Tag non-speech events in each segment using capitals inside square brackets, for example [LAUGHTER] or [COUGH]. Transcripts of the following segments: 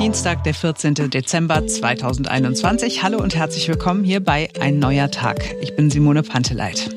Dienstag, der 14. Dezember 2021. Hallo und herzlich willkommen hier bei Ein neuer Tag. Ich bin Simone Panteleit.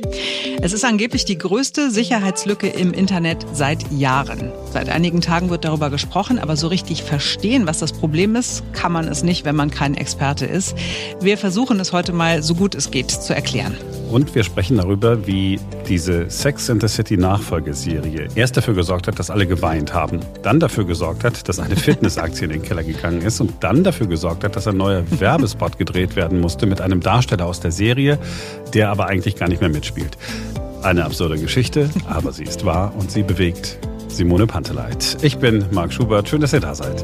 Es ist angeblich die größte Sicherheitslücke im Internet seit Jahren. Seit einigen Tagen wird darüber gesprochen, aber so richtig verstehen, was das Problem ist, kann man es nicht, wenn man kein Experte ist. Wir versuchen es heute mal so gut es geht zu erklären. Und wir sprechen darüber, wie diese Sex in the City Nachfolgeserie erst dafür gesorgt hat, dass alle geweint haben, dann dafür gesorgt hat, dass eine Fitnessaktie in den Keller gegangen ist und dann dafür gesorgt hat, dass ein neuer Werbespot gedreht werden musste mit einem Darsteller aus der Serie, der aber eigentlich gar nicht mehr mitspielt. Eine absurde Geschichte, aber sie ist wahr und sie bewegt Simone Panteleit. Ich bin Marc Schubert, schön, dass ihr da seid.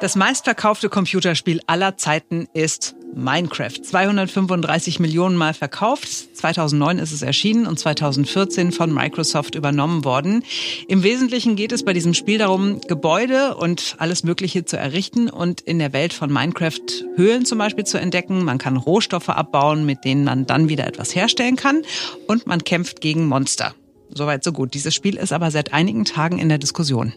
Das meistverkaufte Computerspiel aller Zeiten ist Minecraft. 235 Millionen Mal verkauft. 2009 ist es erschienen und 2014 von Microsoft übernommen worden. Im Wesentlichen geht es bei diesem Spiel darum, Gebäude und alles Mögliche zu errichten und in der Welt von Minecraft Höhlen zum Beispiel zu entdecken. Man kann Rohstoffe abbauen, mit denen man dann wieder etwas herstellen kann und man kämpft gegen Monster. Soweit so gut. Dieses Spiel ist aber seit einigen Tagen in der Diskussion.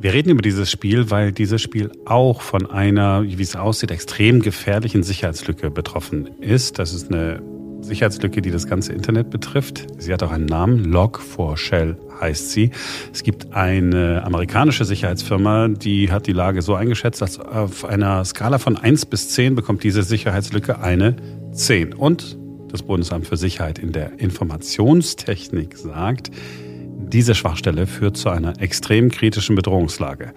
Wir reden über dieses Spiel, weil dieses Spiel auch von einer, wie es aussieht, extrem gefährlichen Sicherheitslücke betroffen ist. Das ist eine Sicherheitslücke, die das ganze Internet betrifft. Sie hat auch einen Namen, Log4Shell heißt sie. Es gibt eine amerikanische Sicherheitsfirma, die hat die Lage so eingeschätzt, dass auf einer Skala von 1 bis 10 bekommt diese Sicherheitslücke eine 10. Und das Bundesamt für Sicherheit in der Informationstechnik sagt, diese Schwachstelle führt zu einer extrem kritischen Bedrohungslage.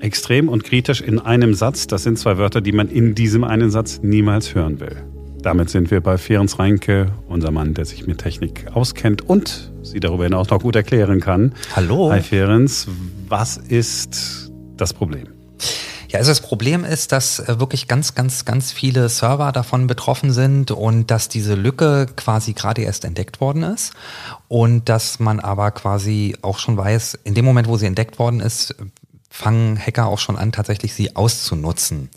Extrem und kritisch in einem Satz, das sind zwei Wörter, die man in diesem einen Satz niemals hören will. Damit sind wir bei Ferenc Reinke, unser Mann, der sich mit Technik auskennt und sie darüber hinaus noch gut erklären kann. Hallo. Hi Ferenc, was ist das Problem? Ja, also das Problem ist, dass äh, wirklich ganz, ganz, ganz viele Server davon betroffen sind und dass diese Lücke quasi gerade erst entdeckt worden ist und dass man aber quasi auch schon weiß, in dem Moment, wo sie entdeckt worden ist, fangen Hacker auch schon an, tatsächlich sie auszunutzen.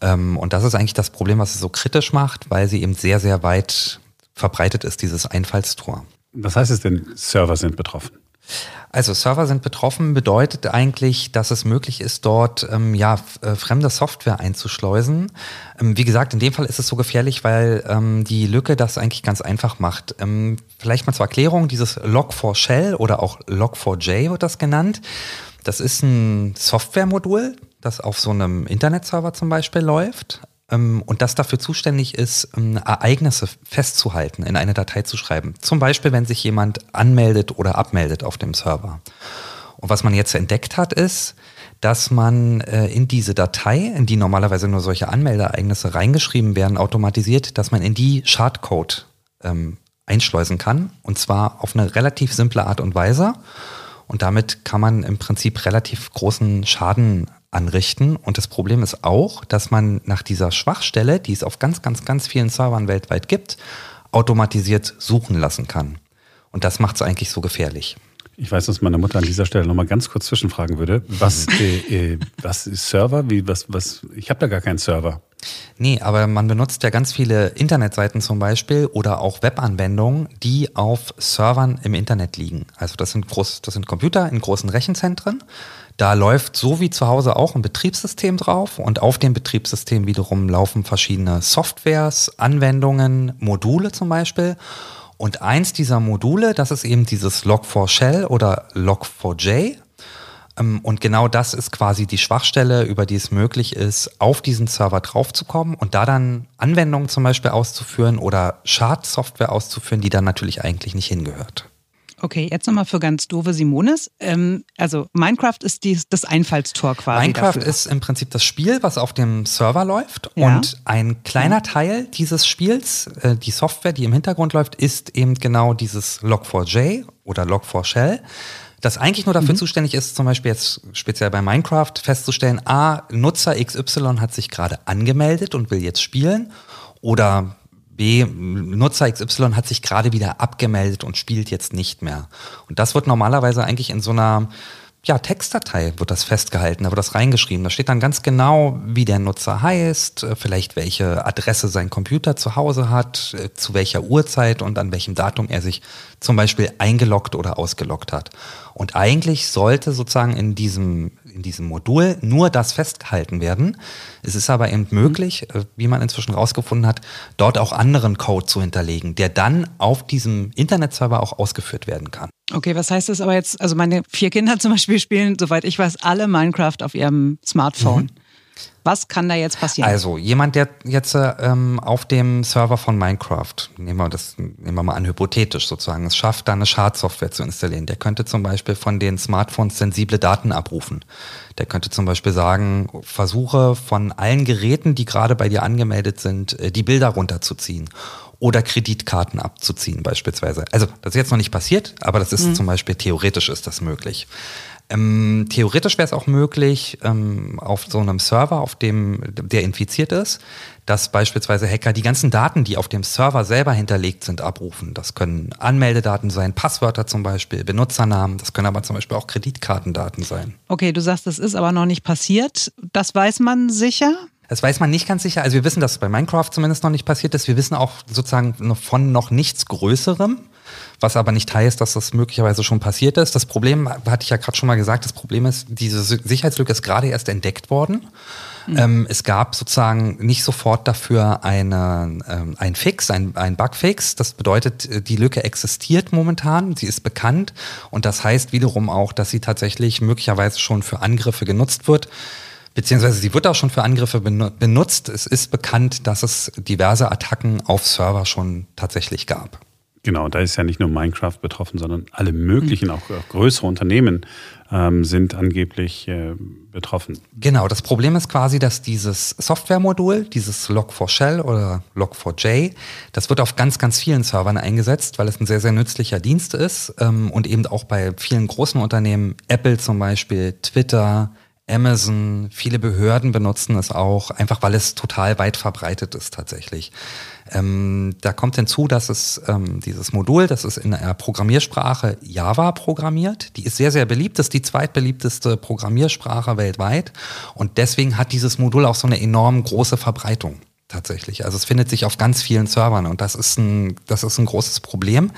Ähm, und das ist eigentlich das Problem, was es so kritisch macht, weil sie eben sehr, sehr weit verbreitet ist, dieses Einfallstor. Was heißt es denn, Server sind betroffen? Also Server sind betroffen bedeutet eigentlich, dass es möglich ist, dort ähm, ja äh, fremde Software einzuschleusen. Ähm, wie gesagt, in dem Fall ist es so gefährlich, weil ähm, die Lücke das eigentlich ganz einfach macht. Ähm, vielleicht mal zur Erklärung: Dieses Log4Shell oder auch Log4j wird das genannt. Das ist ein Softwaremodul, das auf so einem Internetserver zum Beispiel läuft und das dafür zuständig ist, ähm, Ereignisse festzuhalten, in eine Datei zu schreiben. Zum Beispiel, wenn sich jemand anmeldet oder abmeldet auf dem Server. Und was man jetzt entdeckt hat, ist, dass man äh, in diese Datei, in die normalerweise nur solche Anmeldeereignisse reingeschrieben werden, automatisiert, dass man in die Schadcode ähm, einschleusen kann. Und zwar auf eine relativ simple Art und Weise. Und damit kann man im Prinzip relativ großen Schaden anrichten. Und das Problem ist auch, dass man nach dieser Schwachstelle, die es auf ganz, ganz, ganz vielen Servern weltweit gibt, automatisiert suchen lassen kann. Und das macht es eigentlich so gefährlich. Ich weiß, dass meine Mutter an dieser Stelle nochmal ganz kurz zwischenfragen würde. Was, äh, äh, was ist Server? Wie, was, was, ich habe da gar keinen Server. Nee, aber man benutzt ja ganz viele Internetseiten zum Beispiel oder auch Webanwendungen, die auf Servern im Internet liegen. Also das sind, groß, das sind Computer in großen Rechenzentren. Da läuft so wie zu Hause auch ein Betriebssystem drauf und auf dem Betriebssystem wiederum laufen verschiedene Softwares, Anwendungen, Module zum Beispiel. Und eins dieser Module, das ist eben dieses Log4Shell oder Log4j. Ähm, und genau das ist quasi die Schwachstelle, über die es möglich ist, auf diesen Server draufzukommen und da dann Anwendungen zum Beispiel auszuführen oder Schadsoftware auszuführen, die dann natürlich eigentlich nicht hingehört. Okay, jetzt nochmal für ganz doofe Simones. Ähm, also Minecraft ist die, das Einfallstor quasi. Minecraft dafür. ist im Prinzip das Spiel, was auf dem Server läuft. Ja. Und ein kleiner Teil dieses Spiels, äh, die Software, die im Hintergrund läuft, ist eben genau dieses Log4j oder Log4Shell das eigentlich nur dafür mhm. zuständig ist, zum Beispiel jetzt speziell bei Minecraft festzustellen, a, Nutzer XY hat sich gerade angemeldet und will jetzt spielen oder B, Nutzer XY hat sich gerade wieder abgemeldet und spielt jetzt nicht mehr. Und das wird normalerweise eigentlich in so einer ja, Textdatei wird das festgehalten, da wird das reingeschrieben. Da steht dann ganz genau, wie der Nutzer heißt, äh, vielleicht welche Adresse sein Computer zu Hause hat, äh, zu welcher Uhrzeit und an welchem Datum er sich zum Beispiel eingeloggt oder ausgeloggt hat. Und eigentlich sollte sozusagen in diesem, in diesem Modul nur das festgehalten werden. Es ist aber eben möglich, äh, wie man inzwischen rausgefunden hat, dort auch anderen Code zu hinterlegen, der dann auf diesem Internetserver auch ausgeführt werden kann. Okay, was heißt das aber jetzt? Also meine vier Kinder zum Beispiel spielen, soweit ich weiß, alle Minecraft auf ihrem Smartphone. Mhm. Was kann da jetzt passieren? Also, jemand, der jetzt ähm, auf dem Server von Minecraft, nehmen wir das nehmen wir mal an, hypothetisch sozusagen, es schafft, da eine Schadsoftware zu installieren. Der könnte zum Beispiel von den Smartphones sensible Daten abrufen. Der könnte zum Beispiel sagen, versuche von allen Geräten, die gerade bei dir angemeldet sind, äh, die Bilder runterzuziehen oder Kreditkarten abzuziehen beispielsweise. Also das ist jetzt noch nicht passiert, aber das ist mhm. zum Beispiel theoretisch ist das möglich. Ähm, theoretisch wäre es auch möglich, ähm, auf so einem Server, auf dem der infiziert ist, dass beispielsweise Hacker die ganzen Daten, die auf dem Server selber hinterlegt sind, abrufen. Das können Anmeldedaten sein, Passwörter zum Beispiel, Benutzernamen, das können aber zum Beispiel auch Kreditkartendaten sein. Okay, du sagst, das ist aber noch nicht passiert. Das weiß man sicher? Das weiß man nicht ganz sicher. Also wir wissen, dass es bei Minecraft zumindest noch nicht passiert ist. Wir wissen auch sozusagen von noch nichts Größerem was aber nicht heißt, dass das möglicherweise schon passiert ist. Das Problem, hatte ich ja gerade schon mal gesagt, das Problem ist, diese Sicherheitslücke ist gerade erst entdeckt worden. Mhm. Ähm, es gab sozusagen nicht sofort dafür eine, ähm, ein Fix, ein, ein Bugfix. Das bedeutet, äh, die Lücke existiert momentan, sie ist bekannt und das heißt wiederum auch, dass sie tatsächlich möglicherweise schon für Angriffe genutzt wird beziehungsweise sie wird auch schon für Angriffe benutzt. Es ist bekannt, dass es diverse Attacken auf Server schon tatsächlich gab. Genau, da ist ja nicht nur Minecraft betroffen, sondern alle möglichen, auch, auch größere Unternehmen ähm, sind angeblich äh, betroffen. Genau, das Problem ist quasi, dass dieses Softwaremodul, dieses Log4Shell oder Log4j, das wird auf ganz, ganz vielen Servern eingesetzt, weil es ein sehr, sehr nützlicher Dienst ist ähm, und eben auch bei vielen großen Unternehmen, Apple zum Beispiel, Twitter, Amazon, viele Behörden benutzen es auch, einfach weil es total weit verbreitet ist tatsächlich. Ähm, da kommt hinzu, dass es ähm, dieses Modul, das ist in der Programmiersprache Java programmiert. Die ist sehr, sehr beliebt, das ist die zweitbeliebteste Programmiersprache weltweit. Und deswegen hat dieses Modul auch so eine enorm große Verbreitung tatsächlich. Also es findet sich auf ganz vielen Servern und das ist ein, das ist ein großes Problem.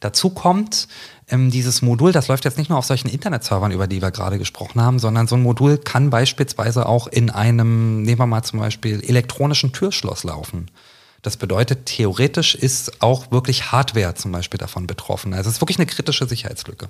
Dazu kommt, ähm, dieses Modul, das läuft jetzt nicht nur auf solchen Internetservern, über die wir gerade gesprochen haben, sondern so ein Modul kann beispielsweise auch in einem, nehmen wir mal zum Beispiel, elektronischen Türschloss laufen. Das bedeutet, theoretisch ist auch wirklich Hardware zum Beispiel davon betroffen. Also es ist wirklich eine kritische Sicherheitslücke.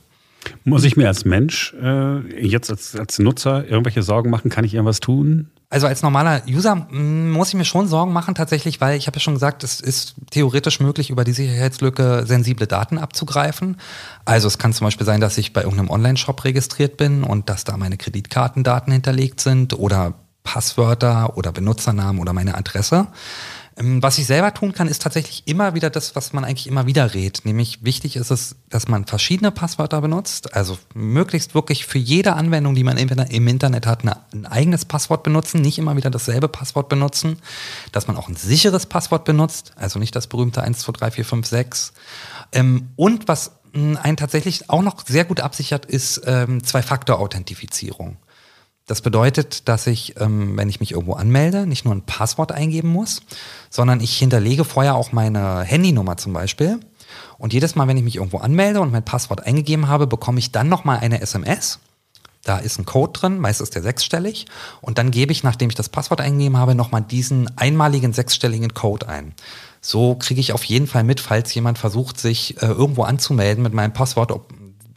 Muss ich mir als Mensch äh, jetzt als, als Nutzer irgendwelche Sorgen machen? Kann ich irgendwas tun? Also als normaler User mm, muss ich mir schon Sorgen machen tatsächlich, weil ich habe ja schon gesagt, es ist theoretisch möglich, über die Sicherheitslücke sensible Daten abzugreifen. Also es kann zum Beispiel sein, dass ich bei irgendeinem Online-Shop registriert bin und dass da meine Kreditkartendaten hinterlegt sind oder Passwörter oder Benutzernamen oder meine Adresse. Ähm, was ich selber tun kann, ist tatsächlich immer wieder das, was man eigentlich immer wieder rät. Nämlich wichtig ist es, dass man verschiedene Passwörter benutzt. Also möglichst wirklich für jede Anwendung, die man im Internet hat, ein eigenes Passwort benutzen, nicht immer wieder dasselbe Passwort benutzen. Dass man auch ein sicheres Passwort benutzt, also nicht das berühmte 1, 2, 3, 4, 5, 6. Und was einen tatsächlich auch noch sehr gut absichert, ist ähm, Zwei-Faktor-Authentifizierung. Das bedeutet, dass ich, ähm, wenn ich mich irgendwo anmelde, nicht nur ein Passwort eingeben muss, sondern ich hinterlege vorher auch meine Handynummer zum Beispiel. Und jedes Mal, wenn ich mich irgendwo anmelde und mein Passwort eingegeben habe, bekomme ich dann nochmal eine SMS. Da ist ein Code drin, meistens der sechsstellig. Und dann gebe ich, nachdem ich das Passwort eingegeben habe, nochmal diesen einmaligen sechsstelligen Code ein. So kriege ich auf jeden Fall mit, falls jemand versucht, sich äh, irgendwo anzumelden mit meinem Passwort, ob,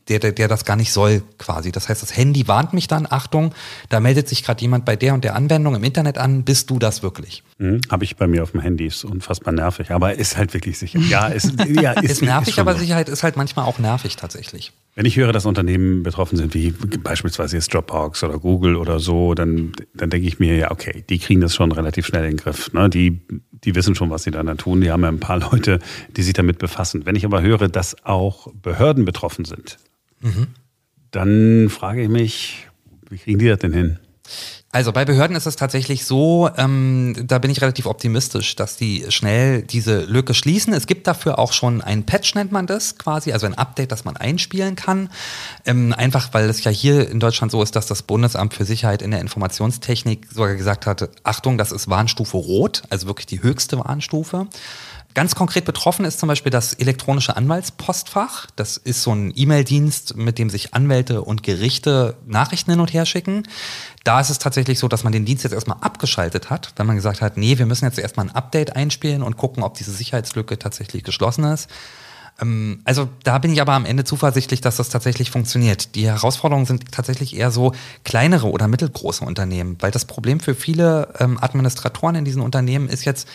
der, der, der das gar nicht soll, quasi. Das heißt, das Handy warnt mich dann, Achtung, da meldet sich gerade jemand bei der und der Anwendung im Internet an, bist du das wirklich? Mhm, Habe ich bei mir auf dem Handy, ist unfassbar nervig, aber ist halt wirklich sicher. [LAUGHS] Ja, ist, ja, ist, ist nervig, ist aber Sicherheit ist halt manchmal auch nervig tatsächlich. Wenn ich höre, dass Unternehmen betroffen sind, wie beispielsweise jetzt Dropbox oder Google oder so, dann, dann denke ich mir, ja, okay, die kriegen das schon relativ schnell in den Griff. Ne? Die, die wissen schon, was sie da tun. Die haben ja ein paar [LAUGHS] Leute, die sich damit befassen. Wenn ich aber höre, dass auch Behörden betroffen sind, Mhm. Dann frage ich mich, wie kriegen die das denn hin? Also bei Behörden ist es tatsächlich so, ähm, da bin ich relativ optimistisch, dass die schnell diese Lücke schließen. Es gibt dafür auch schon ein Patch, nennt man das quasi, also ein Update, das man einspielen kann. Ähm, einfach weil es ja hier in Deutschland so ist, dass das Bundesamt für Sicherheit in der Informationstechnik sogar gesagt hatte, Achtung, das ist Warnstufe Rot, also wirklich die höchste Warnstufe. Ganz konkret betroffen ist zum Beispiel das elektronische Anwaltspostfach. Das ist so ein E-Mail-Dienst, mit dem sich Anwälte und Gerichte Nachrichten hin und her schicken. Da ist es tatsächlich so, dass man den Dienst jetzt erstmal abgeschaltet hat, wenn man gesagt hat, nee, wir müssen jetzt erstmal ein Update einspielen und gucken, ob diese Sicherheitslücke tatsächlich geschlossen ist. Ähm, also da bin ich aber am Ende zuversichtlich, dass das tatsächlich funktioniert. Die Herausforderungen sind tatsächlich eher so kleinere oder mittelgroße Unternehmen, weil das Problem für viele ähm, Administratoren in diesen Unternehmen ist jetzt,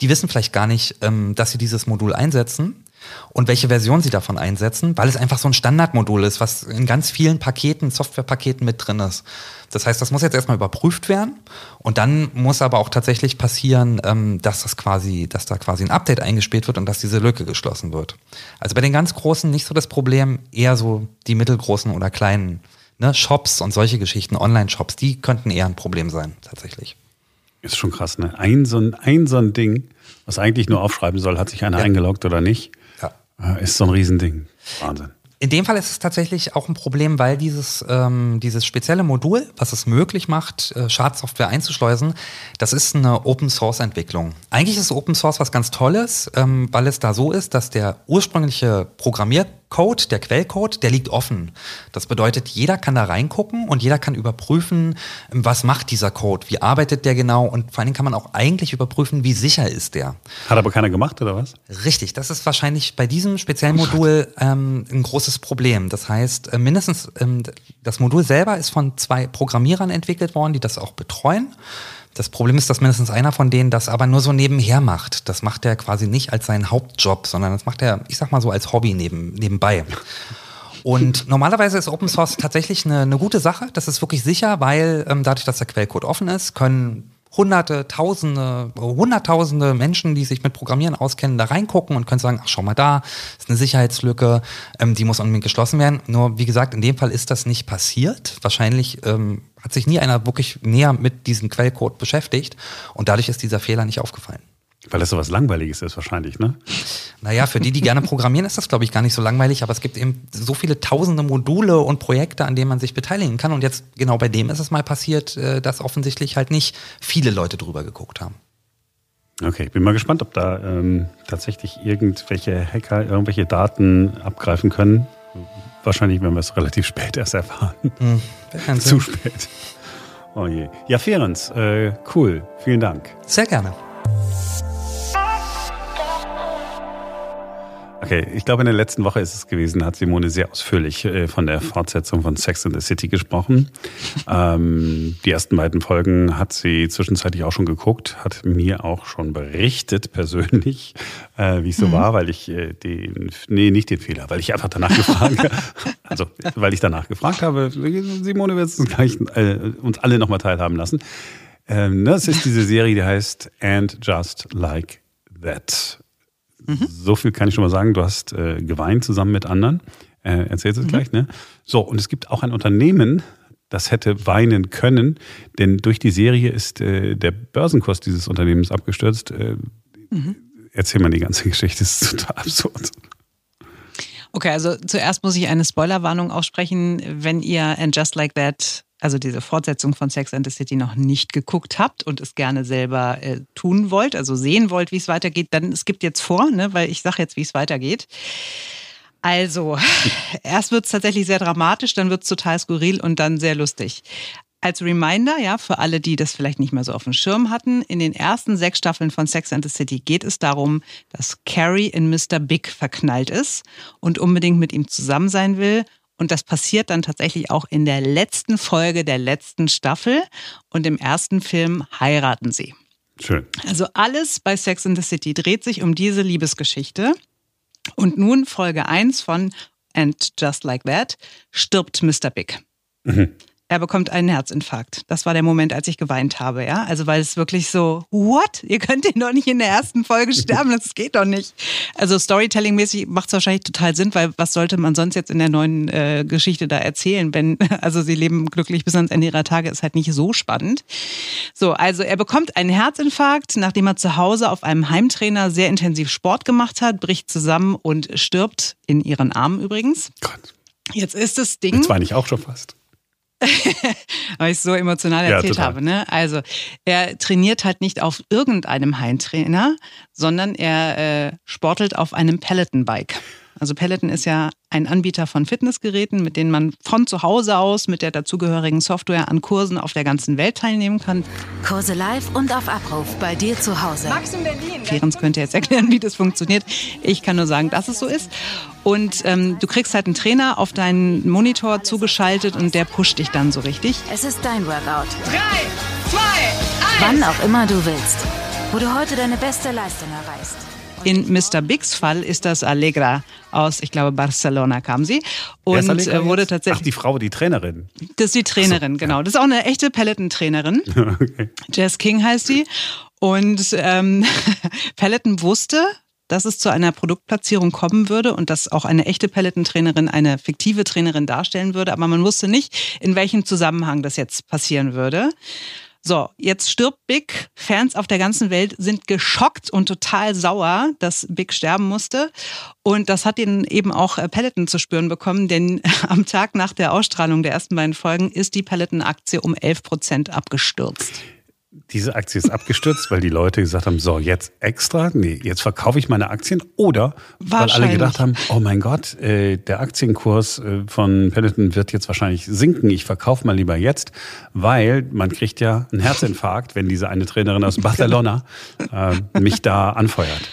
die wissen vielleicht gar nicht, ähm, dass sie dieses Modul einsetzen und welche Version sie davon einsetzen, weil es einfach so ein Standardmodul ist, was in ganz vielen Paketen, Softwarepaketen mit drin ist. Das heißt, das muss jetzt erstmal überprüft werden und dann muss aber auch tatsächlich passieren, ähm, dass das quasi, dass da quasi ein Update eingespielt wird und dass diese Lücke geschlossen wird. Also bei den ganz großen nicht so das Problem, eher so die mittelgroßen oder kleinen ne, Shops und solche Geschichten, Online-Shops, die könnten eher ein Problem sein, tatsächlich. Ist schon krass, ne? Ein so ein, ein, so ein Ding, was eigentlich nur aufschreiben soll, hat sich einer ja. eingeloggt oder nicht, ja. Äh, ist so ein Riesending. Wahnsinn. In dem Fall ist es tatsächlich auch ein Problem, weil dieses, ähm, dieses spezielle Modul, was es möglich macht, äh, Schadsoftware einzuschleusen, das ist eine Open-Source-Entwicklung. Eigentlich ist Open Source was ganz Tolles, ähm, weil es da so ist, dass der ursprüngliche Programmier Code, der Quellcode, der liegt offen. Das bedeutet, jeder kann da reingucken und jeder kann überprüfen, was macht dieser Code, wie arbeitet der genau und vor allen Dingen kann man auch eigentlich überprüfen, wie sicher ist der. Hat aber keiner gemacht oder was? Richtig, das ist wahrscheinlich bei diesem speziellen Modul ähm, ein großes Problem. Das heißt, äh, mindestens ähm, das Modul selber ist von zwei Programmierern entwickelt worden, die das auch betreuen. Das Problem ist, dass mindestens einer von denen das aber nur so nebenher macht. Das macht er quasi nicht als seinen Hauptjob, sondern das macht er, ich sag mal so, als Hobby neben, nebenbei. Und normalerweise ist Open Source tatsächlich eine, eine gute Sache. Das ist wirklich sicher, weil ähm, dadurch, dass der Quellcode offen ist, können Hunderte, Tausende, Hunderttausende Menschen, die sich mit Programmieren auskennen, da reingucken und können sagen, ach schau mal da, ist eine Sicherheitslücke, ähm, die muss unbedingt geschlossen werden. Nur wie gesagt, in dem Fall ist das nicht passiert. Wahrscheinlich ähm, hat sich nie einer wirklich näher mit diesem Quellcode beschäftigt und dadurch ist dieser Fehler nicht aufgefallen. Weil das so was Langweiliges ist wahrscheinlich, ne? Naja, für die, die gerne programmieren, ist das, glaube ich, gar nicht so langweilig, aber es gibt eben so viele tausende Module und Projekte, an denen man sich beteiligen kann. Und jetzt genau bei dem ist es mal passiert, äh, dass offensichtlich halt nicht viele Leute drüber geguckt haben. Okay, ich bin mal gespannt, ob da ähm, tatsächlich irgendwelche Hacker irgendwelche Daten abgreifen können. Wahrscheinlich werden wir es relativ spät erst erfahren. Hm, [LAUGHS] Zu spät. Oh je. Ja, Ferenc, äh, cool. Vielen Dank. Sehr gerne. Okay, ich glaube, in der letzten Woche ist es gewesen, hat Simone sehr ausführlich äh, von der Fortsetzung von Sex in the City gesprochen. ähm, die ersten beiden Folgen hat sie zwischenzeitlich auch schon geguckt, hat mir auch schon berichtet persönlich, äh, wie es so mhm. war, weil ich äh, den, nee, nicht den Fehler, weil ich einfach danach gefragt habe, [LAUGHS] also weil ich danach gefragt habe, Simone wird uns gleich äh, uns alle nochmal teilhaben lassen. Ähm, ne, es ist diese Serie, die heißt And Just Like That. Mhm. So viel kann ich schon mal sagen. Du hast äh, geweint zusammen mit anderen. Äh, erzählst es mhm. gleich, ne? So, und es gibt auch ein Unternehmen, das hätte weinen können, denn durch die Serie ist äh, der Börsenkurs dieses Unternehmens abgestürzt. Äh, mhm. Erzähl mal die ganze [LAUGHS] Geschichte, das ist total absurd. Okay, also zuerst muss ich eine Spoilerwarnung aussprechen. Wenn ihr And Just Like That also diese Fortsetzung von Sex and the City noch nicht geguckt habt und es gerne selber äh, tun wollt, also sehen wollt, wie es weitergeht, dann es gibt jetzt vor, ne, weil ich sage jetzt, wie es weitergeht. Also, [LAUGHS] erst wird es tatsächlich sehr dramatisch, dann wird es total skurril und dann sehr lustig. Als Reminder, ja, für alle, die das vielleicht nicht mehr so auf dem Schirm hatten, in den ersten sechs Staffeln von Sex and the City geht es darum, dass Carrie in Mr. Big verknallt ist und unbedingt mit ihm zusammen sein will und das passiert dann tatsächlich auch in der letzten Folge der letzten Staffel. Und im ersten Film heiraten sie. Schön. Also alles bei Sex in the City dreht sich um diese Liebesgeschichte. Und nun Folge 1 von And Just Like That stirbt Mr. Big. Mhm er bekommt einen Herzinfarkt. Das war der Moment, als ich geweint habe, ja. Also weil es wirklich so, what? Ihr könnt ihn doch nicht in der ersten Folge [LAUGHS] sterben, das geht doch nicht. Also Storytelling-mäßig macht es wahrscheinlich total Sinn, weil was sollte man sonst jetzt in der neuen äh, Geschichte da erzählen, wenn, [LAUGHS] also sie leben glücklich bis ans Ende ihrer Tage, ist halt nicht so spannend. So, also er bekommt einen Herzinfarkt, nachdem er zu Hause auf einem Heimtrainer sehr intensiv Sport gemacht hat, bricht zusammen und stirbt in ihren Armen übrigens. Gott. Jetzt ist das Ding. Jetzt war ich auch schon fast. [LAUGHS] weil ich es so emotional erzählt ja, habe. Ne? Also er trainiert halt nicht auf irgendeinem Heimtrainer, sondern er äh, sportelt auf einem Peloton-Bike. Also Peloton ist ja ein Anbieter von Fitnessgeräten, mit denen man von zu Hause aus mit der dazugehörigen Software an Kursen auf der ganzen Welt teilnehmen kann. Kurse live und auf Abruf bei dir zu Hause. Max in Berlin. Ferenc könnte jetzt erklären, wie das funktioniert. Ich kann nur sagen, dass es so ist. Und ähm, du kriegst halt einen Trainer auf deinen Monitor zugeschaltet und der pusht dich dann so richtig. Es ist dein Workout. Drei, zwei, eins. Wann auch immer du willst. Wo du heute deine beste Leistung erreichst. In Mr. Bigs Fall ist das Allegra aus, ich glaube, Barcelona kam sie. Und äh, wurde tatsächlich. Ach, die Frau, die Trainerin. Das ist die Trainerin, so, genau. Das ist auch eine echte Peloton-Trainerin. [LAUGHS] okay. Jess King heißt sie. Und ähm, [LAUGHS] Peloton wusste, dass es zu einer Produktplatzierung kommen würde und dass auch eine echte Peloton-Trainerin eine fiktive Trainerin darstellen würde, aber man wusste nicht, in welchem Zusammenhang das jetzt passieren würde. So, jetzt stirbt Big. Fans auf der ganzen Welt sind geschockt und total sauer, dass Big sterben musste. Und das hat ihnen eben auch äh, Peloton zu spüren bekommen, denn [LAUGHS] am Tag nach der Ausstrahlung der ersten beiden Folgen ist die Peloton-Aktie um 11 Prozent abgestürzt diese Aktie ist abgestürzt, weil die Leute gesagt haben, so jetzt extra, nee, jetzt verkaufe ich meine Aktien? Oder weil alle gedacht haben, oh mein Gott, äh, der Aktienkurs äh, von Peloton wird jetzt wahrscheinlich sinken, ich verkaufe mal lieber jetzt, weil man kriegt ja einen Herzinfarkt, wenn diese eine Trainerin aus [LAUGHS] Barcelona äh, mich da anfeuert.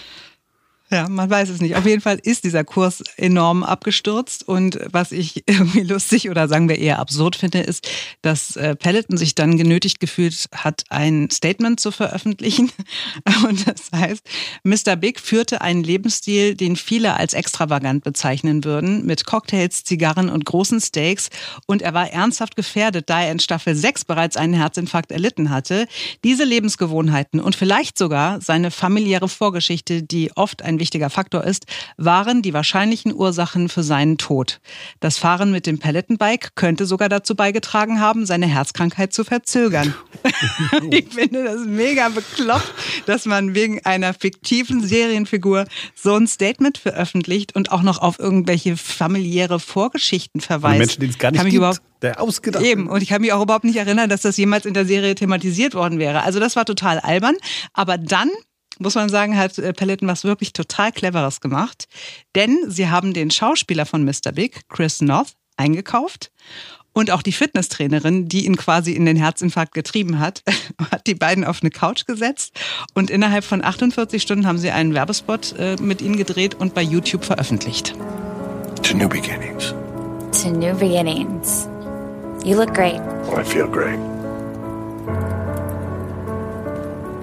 Ja, man weiß es nicht. Auf jeden Fall ist dieser Kurs enorm abgestürzt. Und was ich [LAUGHS] irgendwie lustig oder sagen wir eher absurd finde, ist, dass äh, Peloton sich dann genötigt gefühlt hat, ein Statement zu veröffentlichen. [LAUGHS] Und das heißt, Mr. Big führte einen Lebensstil, den viele als extravagant bezeichnen würden, mit Cocktails, Zigarren und großen Steaks. Und er war ernsthaft gefährdet, da er in Staffel 6 bereits einen Herzinfarkt erlitten hatte. Diese Lebensgewohnheiten und vielleicht sogar seine familiäre Vorgeschichte, die oft ein wichtiger Faktor ist, waren die wahrscheinlichen Ursachen für seinen Tod. Das Fahren mit dem Pelletenbike könnte sogar dazu beigetragen haben, seine Herzkrankheit zu verzögern. [LAUGHS] ich finde das mega bekloppt, dass man wegen einer fiktiven Serienfigur so ein Statement veröffentlicht und auch noch auf irgendwelche familiäre Vorgeschichten verweist. Menschen, die es gar nicht gibt. Der ausgedacht. Eben. Und ich kann mich auch überhaupt nicht erinnern, dass das jemals in der Serie thematisiert worden wäre. Also das war total albern. Aber dann muss man sagen, hat äh, Peloton was wirklich total Cleveres gemacht. Denn sie haben den Schauspieler von Mr. Big, Chris North, eingekauft. Und auch die Fitnesstrainerin, die ihn quasi in den Herzinfarkt getrieben hat, [LAUGHS] hat die beiden auf eine Couch gesetzt. Und innerhalb von 48 Stunden haben sie einen Werbespot äh, mit ihnen gedreht und bei YouTube veröffentlicht. To new beginnings. To new beginnings. You look great. I feel great.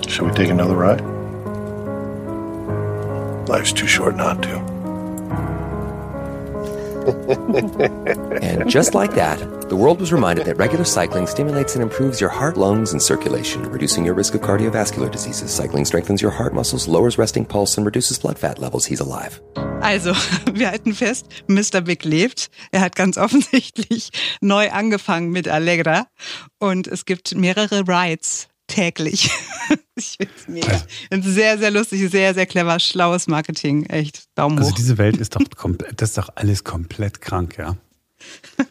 Shall we take another ride? Life's too short not to. and just like that, the world was reminded that regular cycling stimulates and improves your heart, lungs, and circulation, reducing your risk of cardiovascular diseases. Cycling strengthens your heart muscles, lowers resting pulse, and reduces blood fat levels. He's alive. Also, [LAUGHS] wir halten fest, Mr. Big lebt. Er hat ganz [LAUGHS] offensichtlich neu angefangen mit Allegra und es gibt mehrere Rides täglich. [LAUGHS] [LAUGHS] ich finde es mega. Also, Ein sehr, sehr lustig, sehr, sehr clever, schlaues Marketing. Echt Daumen also hoch. Also diese Welt ist doch komplett, das ist doch alles komplett krank, ja. [LAUGHS]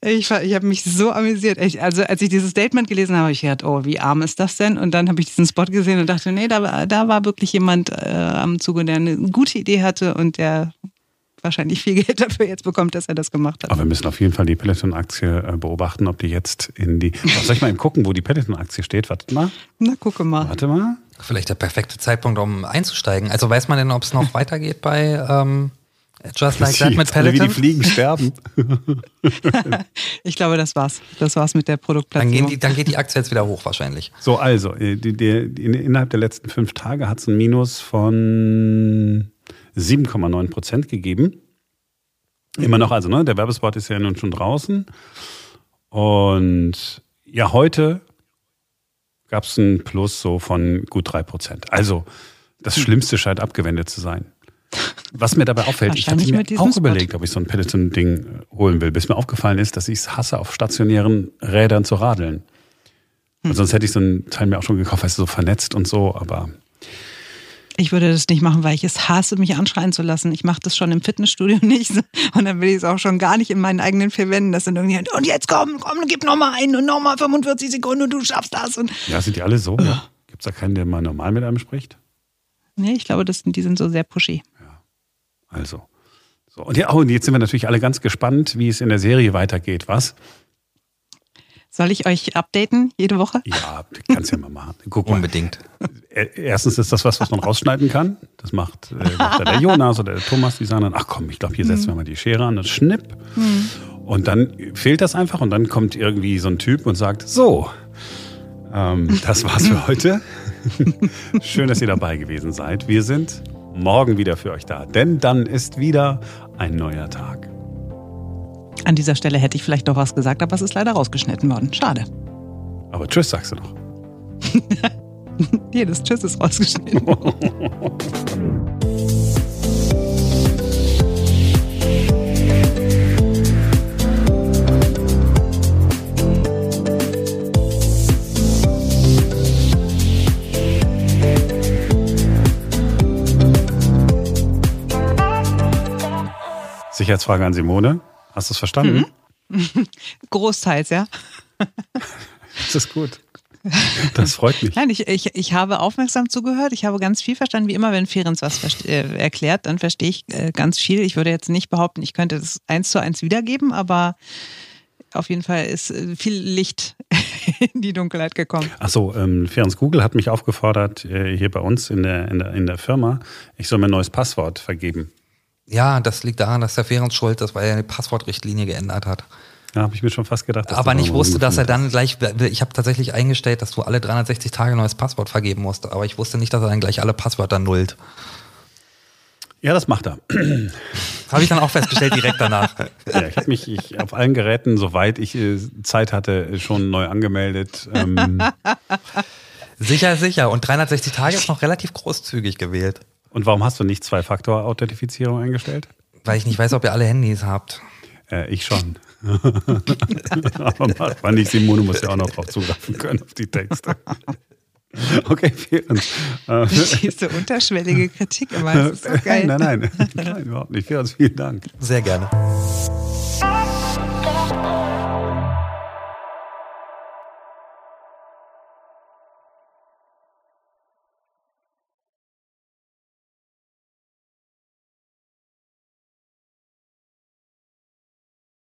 Ich, ich habe mich so amüsiert. Ich, also als ich dieses Statement gelesen habe, habe ich gedacht, oh, wie arm ist das denn? Und dann habe ich diesen Spot gesehen und dachte, nee, da, da war wirklich jemand äh, am Zuge, der eine gute Idee hatte und der wahrscheinlich viel Geld dafür jetzt bekommt, dass er das gemacht hat. Aber wir müssen auf jeden Fall die Peloton-Aktie äh, beobachten, ob die jetzt in die. Soll ich mal eben gucken, wo die Peloton-Aktie steht? Warte mal. Na, gucke mal. Warte mal. Vielleicht der perfekte Zeitpunkt, um einzusteigen. Also weiß man denn, ob es noch weitergeht bei ähm, Just Like That mit Peloton? Wie die Fliegen sterben. [LAUGHS] ich glaube, das war's. Das war's mit der Produktplatzierung. Dann, die, dann, geht die Aktie jetzt wieder hoch wahrscheinlich. So, also, äh, die, die, innerhalb der letzten fünf Tage hat es ein Minus von 7,9 Prozent gegeben. Immer noch, also ne, der Werbespot ist ja nun schon draußen. Und ja, heute gab es einen Plus so von gut 3 Prozent. Also das hm. Schlimmste scheint abgewendet zu sein. Was mir dabei auffällt, ich habe mir auch überlegt, ob ich so ein Peloton-Ding äh, holen will, bis mir aufgefallen ist, dass ich es hasse, auf stationären Rädern zu radeln. Hm. Sonst hätte ich so ein Teil mir auch schon gekauft, weil es so vernetzt und so, aber Ich würde das nicht machen, weil ich es hasse, mich anschreien zu lassen. Ich mache das schon im Fitnessstudio [LAUGHS] nicht. Und dann will ich es auch schon gar nicht in meinen eigenen vier Wänden. Das sind irgendwie, und jetzt komm, komm, gib nochmal ein und nochmal 45 Sekunden und du schaffst das. Und Ja, sind die alle so? Ja. Gibt es da keinen, der mal normal mit einem spricht? nee, ich glaube, das, die sind so sehr pushy. Also. So. Und, ja, oh, und jetzt sind wir natürlich alle ganz gespannt, wie es in der Serie weitergeht, was? Soll ich euch updaten jede Woche? Ja, kannst ja mal machen. Guck mal. Unbedingt. Er- Erstens ist das was, was man rausschneiden kann. Das macht, äh, macht der Jonas oder der Thomas, die sagen dann, ach komm, ich glaube, hier setzen wir mal die Schere an und schnipp. Und dann fehlt das einfach und dann kommt irgendwie so ein Typ und sagt, so, ähm, das war's für heute. [LAUGHS] Schön, dass ihr dabei gewesen seid. Wir sind morgen wieder für euch da, denn dann ist wieder ein neuer Tag. An dieser Stelle hätte ich vielleicht doch was gesagt, aber es ist leider rausgeschnitten worden. Schade. Aber tschüss, sagst du noch. [LAUGHS] Jedes Tschüss ist rausgeschnitten. Sicherheitsfrage an Simone. Hast du es verstanden? [LAUGHS] Großteils, ja. Das ist gut. Das freut mich. Nein, ich, ich, ich habe aufmerksam zugehört. Ich habe ganz viel verstanden. Wie immer, wenn Ferenc was äh, erklärt, dann verstehe ich äh, ganz viel. Ich würde jetzt nicht behaupten, ich könnte das eins zu eins wiedergeben, aber auf jeden Fall ist äh, viel Licht [LAUGHS] in die Dunkelheit gekommen. Achso, ähm, Ferenc Google hat mich aufgefordert, äh, hier bei uns in der, in, der, in der Firma, ich soll mir ein neues Passwort vergeben. Ja, das liegt daran, dass der Ferenc schuld ist, weil er die Passwortrichtlinie geändert hat. Da habe ich mir schon fast gedacht. dass Aber nicht wusste, dass er dann gleich, ich habe tatsächlich eingestellt, dass du alle 360 Tage ein neues Passwort vergeben musst. Aber ich wusste nicht, dass er dann gleich alle Passwörter nullt. Ja, das macht er. Habe ich dann auch festgestellt direkt danach. [LAUGHS] ja, ich habe mich ich, auf allen Geräten, soweit ich äh, Zeit hatte, schon neu angemeldet. Ähm, [LAUGHS] Sicher, sicher. Und 360 Tage ist noch relativ großzügig gewählt. Und warum hast du nicht Zwei-Faktor-Authentifizierung eingestellt? Weil ich nicht weiß, ob ihr alle Handys habt. Äh, ich schon. [LAUGHS] Aber macht man nicht. Simone muss ja auch noch drauf zugreifen können, auf die Texte. [LAUGHS] Okay, Ferenc. Äh, Diese unterschwellige Kritik immer. Das ist so [LAUGHS] geil. Nein, nein, nein, überhaupt nicht. Ferenc, vielen Dank. Sehr gerne.